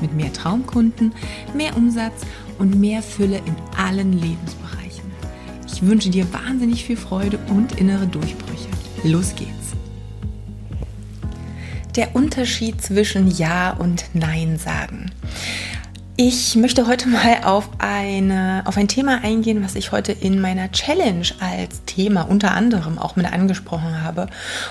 mit mehr Traumkunden, mehr Umsatz und mehr Fülle in allen Lebensbereichen. Ich wünsche dir wahnsinnig viel Freude und innere Durchbrüche. Los geht's! Der Unterschied zwischen Ja und Nein sagen. Ich möchte heute mal auf, eine, auf ein Thema eingehen, was ich heute in meiner Challenge als Thema unter anderem auch mit angesprochen habe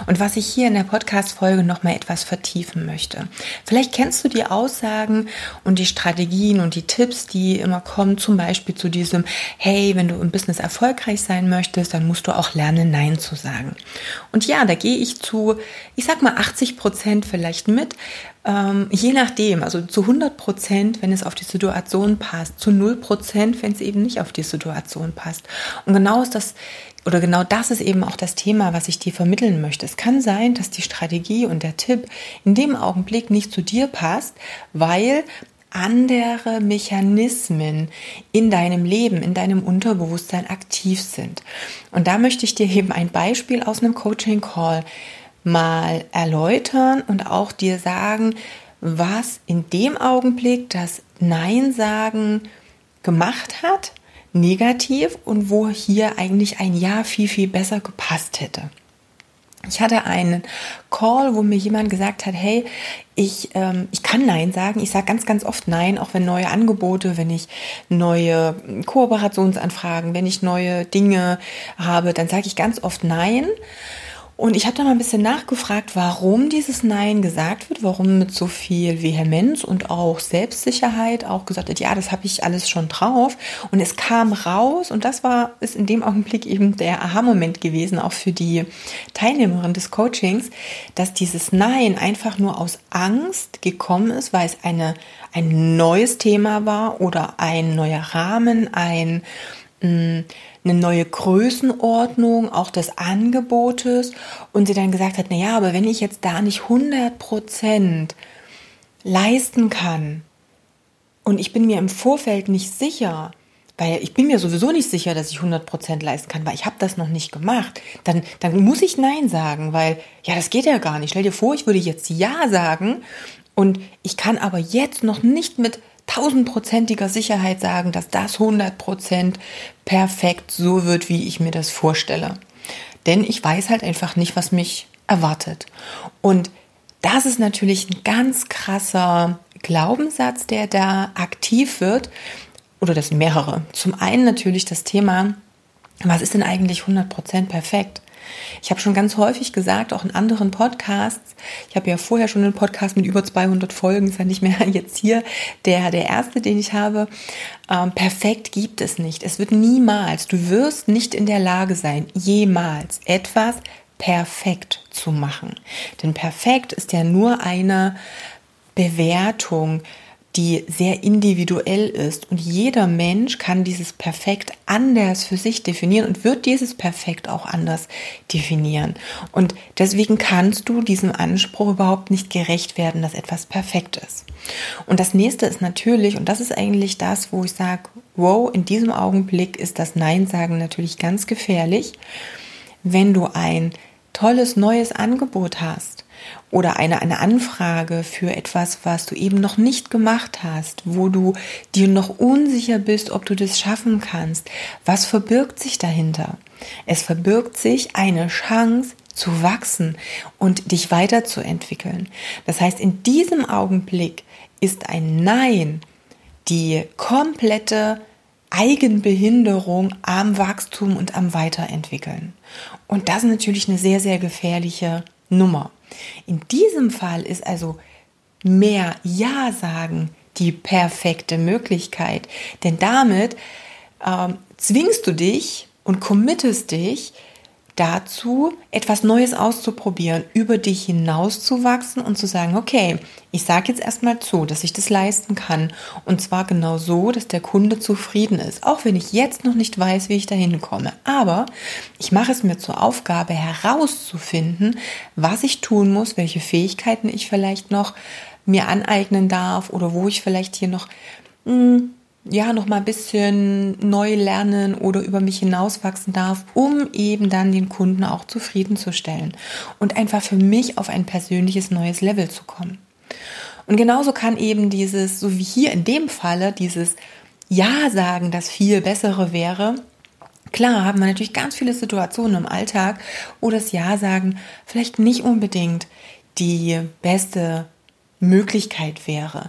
und was ich hier in der Podcast-Folge nochmal etwas vertiefen möchte. Vielleicht kennst du die Aussagen und die Strategien und die Tipps, die immer kommen, zum Beispiel zu diesem, hey, wenn du im Business erfolgreich sein möchtest, dann musst du auch lernen, Nein zu sagen. Und ja, da gehe ich zu, ich sag mal 80 Prozent vielleicht mit, ähm, je nachdem, also zu 100 Prozent, wenn es auf die Situation passt, zu 0 Prozent, wenn es eben nicht auf die Situation passt. Und genau ist das, oder genau das ist eben auch das Thema, was ich dir vermitteln möchte. Es kann sein, dass die Strategie und der Tipp in dem Augenblick nicht zu dir passt, weil andere Mechanismen in deinem Leben, in deinem Unterbewusstsein aktiv sind. Und da möchte ich dir eben ein Beispiel aus einem Coaching-Call mal erläutern und auch dir sagen, was in dem Augenblick das Nein sagen gemacht hat, negativ und wo hier eigentlich ein Ja viel, viel besser gepasst hätte. Ich hatte einen Call, wo mir jemand gesagt hat, hey, ich, ähm, ich kann Nein sagen. Ich sage ganz, ganz oft Nein, auch wenn neue Angebote, wenn ich neue Kooperationsanfragen, wenn ich neue Dinge habe, dann sage ich ganz oft Nein. Und ich habe dann mal ein bisschen nachgefragt, warum dieses Nein gesagt wird, warum mit so viel Vehemenz und auch Selbstsicherheit auch gesagt wird, ja, das habe ich alles schon drauf. Und es kam raus und das war, ist in dem Augenblick eben der Aha-Moment gewesen, auch für die Teilnehmerin des Coachings, dass dieses Nein einfach nur aus Angst gekommen ist, weil es eine, ein neues Thema war oder ein neuer Rahmen, ein, eine neue Größenordnung auch des Angebotes und sie dann gesagt hat, na ja, aber wenn ich jetzt da nicht 100 Prozent leisten kann und ich bin mir im Vorfeld nicht sicher, weil ich bin mir sowieso nicht sicher, dass ich 100 Prozent leisten kann, weil ich habe das noch nicht gemacht, dann, dann muss ich Nein sagen, weil ja, das geht ja gar nicht. Stell dir vor, ich würde jetzt Ja sagen und ich kann aber jetzt noch nicht mit tausendprozentiger Sicherheit sagen, dass das 100% perfekt so wird, wie ich mir das vorstelle. Denn ich weiß halt einfach nicht, was mich erwartet. Und das ist natürlich ein ganz krasser Glaubenssatz, der da aktiv wird. Oder das mehrere. Zum einen natürlich das Thema, was ist denn eigentlich 100% perfekt? Ich habe schon ganz häufig gesagt, auch in anderen Podcasts, ich habe ja vorher schon einen Podcast mit über 200 Folgen, ist ja nicht mehr jetzt hier der, der erste, den ich habe. Ähm, perfekt gibt es nicht. Es wird niemals, du wirst nicht in der Lage sein, jemals etwas perfekt zu machen. Denn perfekt ist ja nur eine Bewertung, die sehr individuell ist. Und jeder Mensch kann dieses Perfekt anders für sich definieren und wird dieses Perfekt auch anders definieren. Und deswegen kannst du diesem Anspruch überhaupt nicht gerecht werden, dass etwas perfekt ist. Und das nächste ist natürlich, und das ist eigentlich das, wo ich sage, wow, in diesem Augenblick ist das Nein sagen natürlich ganz gefährlich, wenn du ein tolles neues Angebot hast oder eine, eine Anfrage für etwas, was du eben noch nicht gemacht hast, wo du dir noch unsicher bist, ob du das schaffen kannst. Was verbirgt sich dahinter? Es verbirgt sich eine Chance zu wachsen und dich weiterzuentwickeln. Das heißt, in diesem Augenblick ist ein Nein die komplette Eigenbehinderung am Wachstum und am Weiterentwickeln. Und das ist natürlich eine sehr, sehr gefährliche Nummer. In diesem Fall ist also mehr Ja sagen die perfekte Möglichkeit, denn damit ähm, zwingst du dich und committest dich, dazu, etwas Neues auszuprobieren, über dich hinauszuwachsen und zu sagen, okay, ich sage jetzt erstmal zu, dass ich das leisten kann. Und zwar genau so, dass der Kunde zufrieden ist. Auch wenn ich jetzt noch nicht weiß, wie ich dahin komme. Aber ich mache es mir zur Aufgabe herauszufinden, was ich tun muss, welche Fähigkeiten ich vielleicht noch mir aneignen darf oder wo ich vielleicht hier noch mh, hm, ja, noch mal ein bisschen neu lernen oder über mich hinauswachsen darf, um eben dann den Kunden auch zufriedenzustellen und einfach für mich auf ein persönliches neues Level zu kommen. Und genauso kann eben dieses, so wie hier in dem Falle, dieses Ja sagen, das viel bessere wäre, Klar haben wir natürlich ganz viele Situationen im Alltag, wo das Ja sagen vielleicht nicht unbedingt die beste Möglichkeit wäre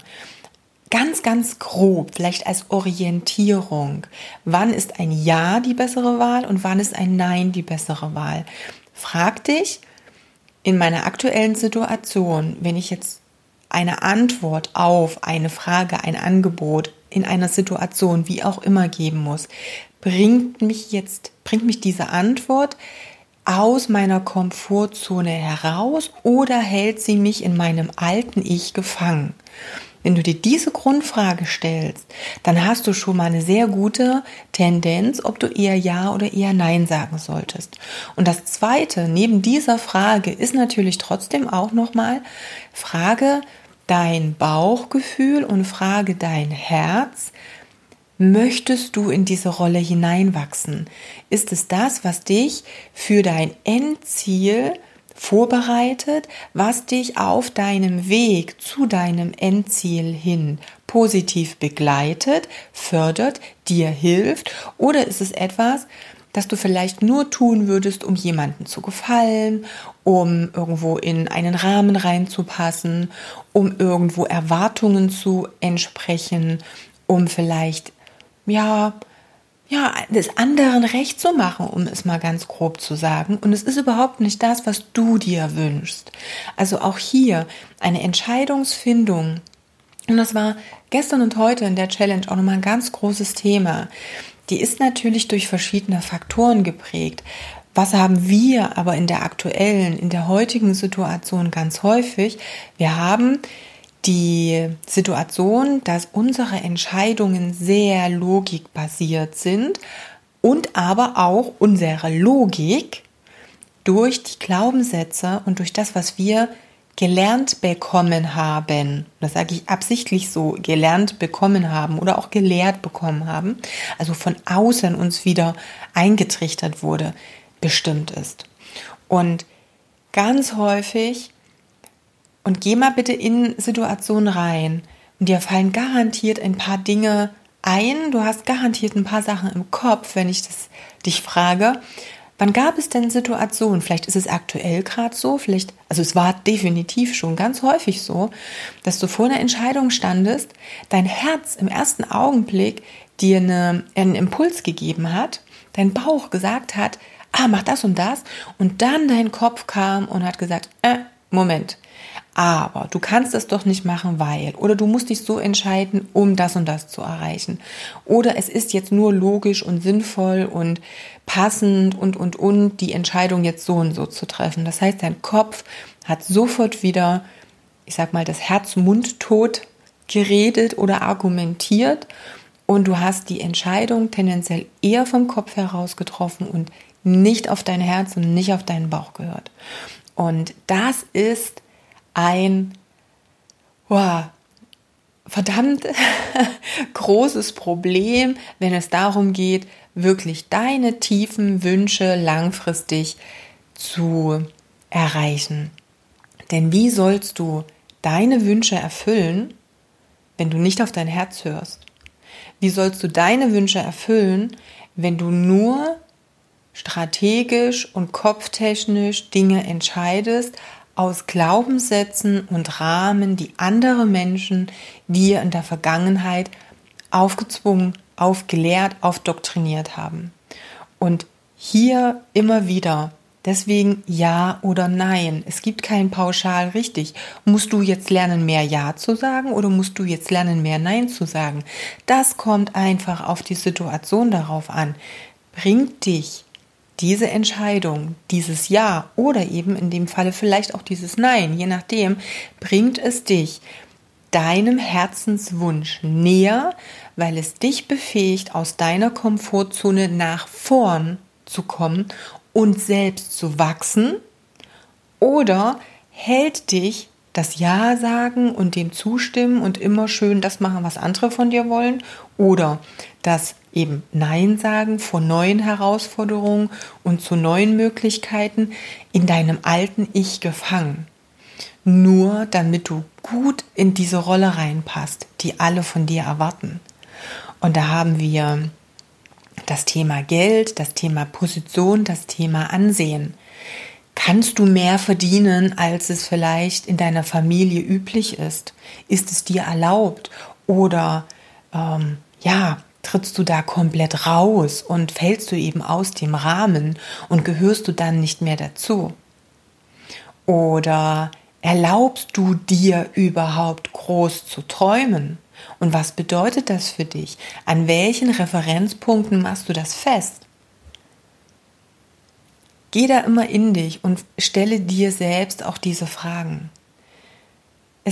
ganz, ganz grob, vielleicht als Orientierung, wann ist ein Ja die bessere Wahl und wann ist ein Nein die bessere Wahl. Frag dich in meiner aktuellen Situation, wenn ich jetzt eine Antwort auf eine Frage, ein Angebot in einer Situation, wie auch immer geben muss, bringt mich jetzt, bringt mich diese Antwort aus meiner Komfortzone heraus oder hält sie mich in meinem alten Ich gefangen? Wenn du dir diese Grundfrage stellst, dann hast du schon mal eine sehr gute Tendenz, ob du eher Ja oder eher Nein sagen solltest. Und das zweite, neben dieser Frage, ist natürlich trotzdem auch nochmal Frage dein Bauchgefühl und frage dein Herz, möchtest du in diese Rolle hineinwachsen? Ist es das, was dich für dein Endziel vorbereitet, was dich auf deinem Weg zu deinem Endziel hin positiv begleitet, fördert, dir hilft? Oder ist es etwas, das du vielleicht nur tun würdest, um jemanden zu gefallen, um irgendwo in einen Rahmen reinzupassen, um irgendwo Erwartungen zu entsprechen, um vielleicht, ja, ja, des anderen recht zu machen, um es mal ganz grob zu sagen. Und es ist überhaupt nicht das, was du dir wünschst. Also auch hier eine Entscheidungsfindung. Und das war gestern und heute in der Challenge auch nochmal ein ganz großes Thema. Die ist natürlich durch verschiedene Faktoren geprägt. Was haben wir aber in der aktuellen, in der heutigen Situation ganz häufig? Wir haben die Situation, dass unsere Entscheidungen sehr logikbasiert sind und aber auch unsere Logik durch die Glaubenssätze und durch das, was wir gelernt bekommen haben, das sage ich absichtlich so, gelernt bekommen haben oder auch gelehrt bekommen haben, also von außen uns wieder eingetrichtert wurde, bestimmt ist. Und ganz häufig und geh mal bitte in Situationen rein. Und dir fallen garantiert ein paar Dinge ein. Du hast garantiert ein paar Sachen im Kopf, wenn ich das dich frage. Wann gab es denn Situationen? Vielleicht ist es aktuell gerade so, vielleicht, also es war definitiv schon ganz häufig so, dass du vor einer Entscheidung standest, dein Herz im ersten Augenblick dir eine, einen Impuls gegeben hat, dein Bauch gesagt hat, ah, mach das und das, und dann dein Kopf kam und hat gesagt, äh, Moment, aber du kannst es doch nicht machen, weil. Oder du musst dich so entscheiden, um das und das zu erreichen. Oder es ist jetzt nur logisch und sinnvoll und passend und, und, und, die Entscheidung jetzt so und so zu treffen. Das heißt, dein Kopf hat sofort wieder, ich sag mal, das Herz-Mund-Tot geredet oder argumentiert und du hast die Entscheidung tendenziell eher vom Kopf heraus getroffen und nicht auf dein Herz und nicht auf deinen Bauch gehört. Und das ist ein wow, verdammt großes Problem, wenn es darum geht, wirklich deine tiefen Wünsche langfristig zu erreichen. Denn wie sollst du deine Wünsche erfüllen, wenn du nicht auf dein Herz hörst? Wie sollst du deine Wünsche erfüllen, wenn du nur strategisch und kopftechnisch Dinge entscheidest, aus Glaubenssätzen und Rahmen, die andere Menschen dir in der Vergangenheit aufgezwungen, aufgelehrt, aufdoktriniert haben. Und hier immer wieder, deswegen ja oder nein. Es gibt kein pauschal richtig. Musst du jetzt lernen, mehr Ja zu sagen oder musst du jetzt lernen, mehr Nein zu sagen? Das kommt einfach auf die Situation darauf an. Bringt dich diese Entscheidung, dieses Ja oder eben in dem Falle vielleicht auch dieses Nein, je nachdem, bringt es dich deinem Herzenswunsch näher, weil es dich befähigt, aus deiner Komfortzone nach vorn zu kommen und selbst zu wachsen? Oder hält dich das Ja sagen und dem zustimmen und immer schön das machen, was andere von dir wollen? Oder das eben Nein sagen vor neuen Herausforderungen und zu neuen Möglichkeiten in deinem alten Ich gefangen? Nur damit du gut in diese Rolle reinpasst, die alle von dir erwarten. Und da haben wir das Thema Geld, das Thema Position, das Thema Ansehen. Kannst du mehr verdienen, als es vielleicht in deiner Familie üblich ist? Ist es dir erlaubt? Oder ähm, ja, trittst du da komplett raus und fällst du eben aus dem Rahmen und gehörst du dann nicht mehr dazu? Oder erlaubst du dir überhaupt groß zu träumen? Und was bedeutet das für dich? An welchen Referenzpunkten machst du das fest? Geh da immer in dich und stelle dir selbst auch diese Fragen.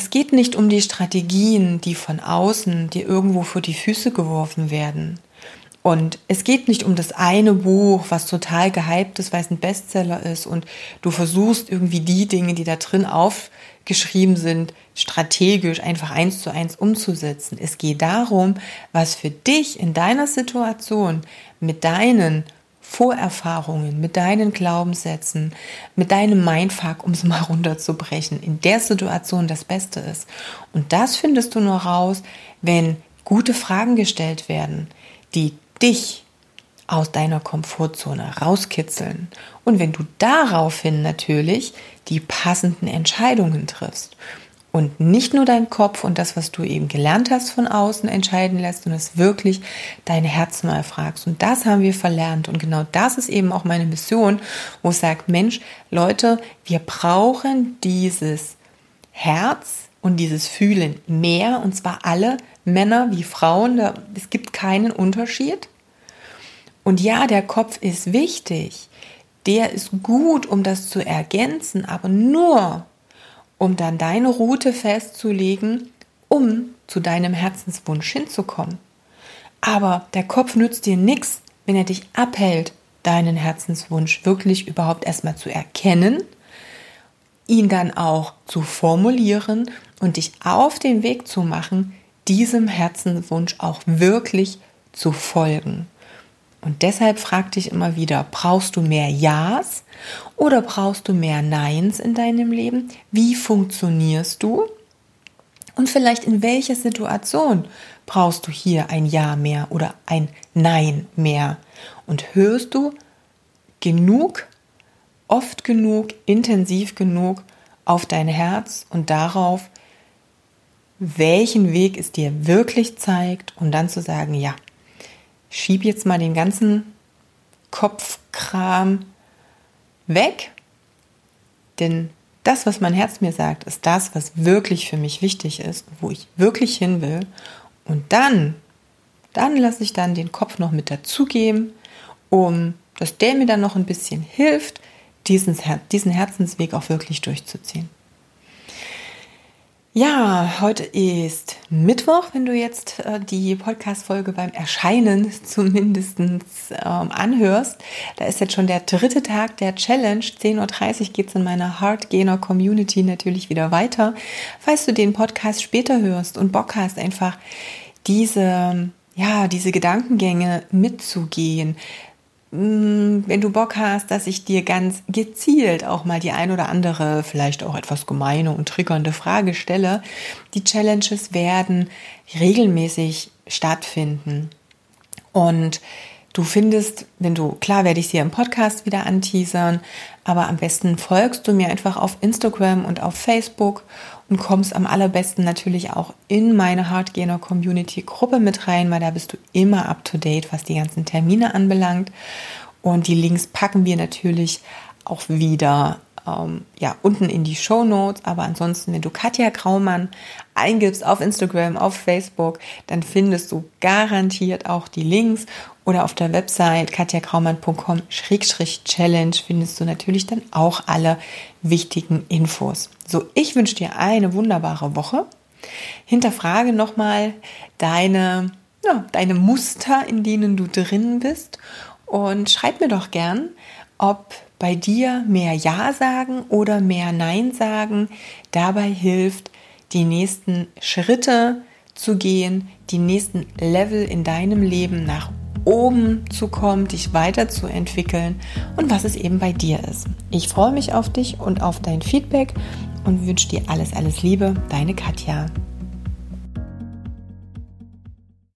Es geht nicht um die Strategien, die von außen dir irgendwo vor die Füße geworfen werden. Und es geht nicht um das eine Buch, was total gehypt ist, weil es ein Bestseller ist und du versuchst irgendwie die Dinge, die da drin aufgeschrieben sind, strategisch einfach eins zu eins umzusetzen. Es geht darum, was für dich in deiner Situation mit deinen Vorerfahrungen, mit deinen Glaubenssätzen, mit deinem Mindfuck, um es mal runterzubrechen, in der Situation das Beste ist. Und das findest du nur raus, wenn gute Fragen gestellt werden, die dich aus deiner Komfortzone rauskitzeln. Und wenn du daraufhin natürlich die passenden Entscheidungen triffst und nicht nur dein Kopf und das, was du eben gelernt hast von außen entscheiden lässt und es wirklich dein Herz mal fragst. Und das haben wir verlernt. Und genau das ist eben auch meine Mission, wo ich sage, Mensch, Leute, wir brauchen dieses Herz und dieses Fühlen mehr, und zwar alle Männer wie Frauen. Da, es gibt keinen Unterschied. Und ja, der Kopf ist wichtig. Der ist gut, um das zu ergänzen, aber nur, um dann deine Route festzulegen, um zu deinem Herzenswunsch hinzukommen. Aber der Kopf nützt dir nichts, wenn er dich abhält, deinen Herzenswunsch wirklich überhaupt erstmal zu erkennen, ihn dann auch zu formulieren und dich auf den Weg zu machen, diesem Herzenswunsch auch wirklich zu folgen. Und deshalb frag dich immer wieder, brauchst du mehr Ja's oder brauchst du mehr Neins in deinem Leben? Wie funktionierst du? Und vielleicht in welcher Situation brauchst du hier ein Ja mehr oder ein Nein mehr? Und hörst du genug, oft genug, intensiv genug auf dein Herz und darauf, welchen Weg es dir wirklich zeigt und dann zu sagen, ja, schieb jetzt mal den ganzen Kopfkram weg, denn das, was mein Herz mir sagt, ist das, was wirklich für mich wichtig ist, wo ich wirklich hin will. Und dann, dann lasse ich dann den Kopf noch mit dazugeben, um, dass der mir dann noch ein bisschen hilft, diesen, diesen Herzensweg auch wirklich durchzuziehen. Ja, heute ist Mittwoch, wenn du jetzt äh, die Podcast-Folge beim Erscheinen zumindest ähm, anhörst. Da ist jetzt schon der dritte Tag der Challenge. 10.30 Uhr geht es in meiner Hardgainer Community natürlich wieder weiter. Falls du den Podcast später hörst und Bock hast, einfach diese, ja, diese Gedankengänge mitzugehen, wenn du Bock hast, dass ich dir ganz gezielt auch mal die ein oder andere, vielleicht auch etwas gemeine und triggernde Frage stelle. Die Challenges werden regelmäßig stattfinden. Und du findest, wenn du, klar werde ich sie im Podcast wieder anteasern, aber am besten folgst du mir einfach auf Instagram und auf Facebook und kommst am allerbesten natürlich auch in meine Hardgainer Community Gruppe mit rein, weil da bist du immer up to date, was die ganzen Termine anbelangt. Und die Links packen wir natürlich auch wieder ähm, ja, unten in die Show Notes. Aber ansonsten, wenn du Katja Graumann eingibst auf Instagram, auf Facebook, dann findest du garantiert auch die Links oder auf der Website katjakraumann.com-challenge findest du natürlich dann auch alle wichtigen Infos. So, ich wünsche dir eine wunderbare Woche. Hinterfrage nochmal deine, ja, deine Muster, in denen du drin bist und schreib mir doch gern, ob bei dir mehr Ja sagen oder mehr Nein sagen dabei hilft, die nächsten Schritte zu gehen, die nächsten Level in deinem Leben nach oben zu kommen, dich weiterzuentwickeln und was es eben bei dir ist. Ich freue mich auf dich und auf dein Feedback und wünsche dir alles, alles Liebe, deine Katja.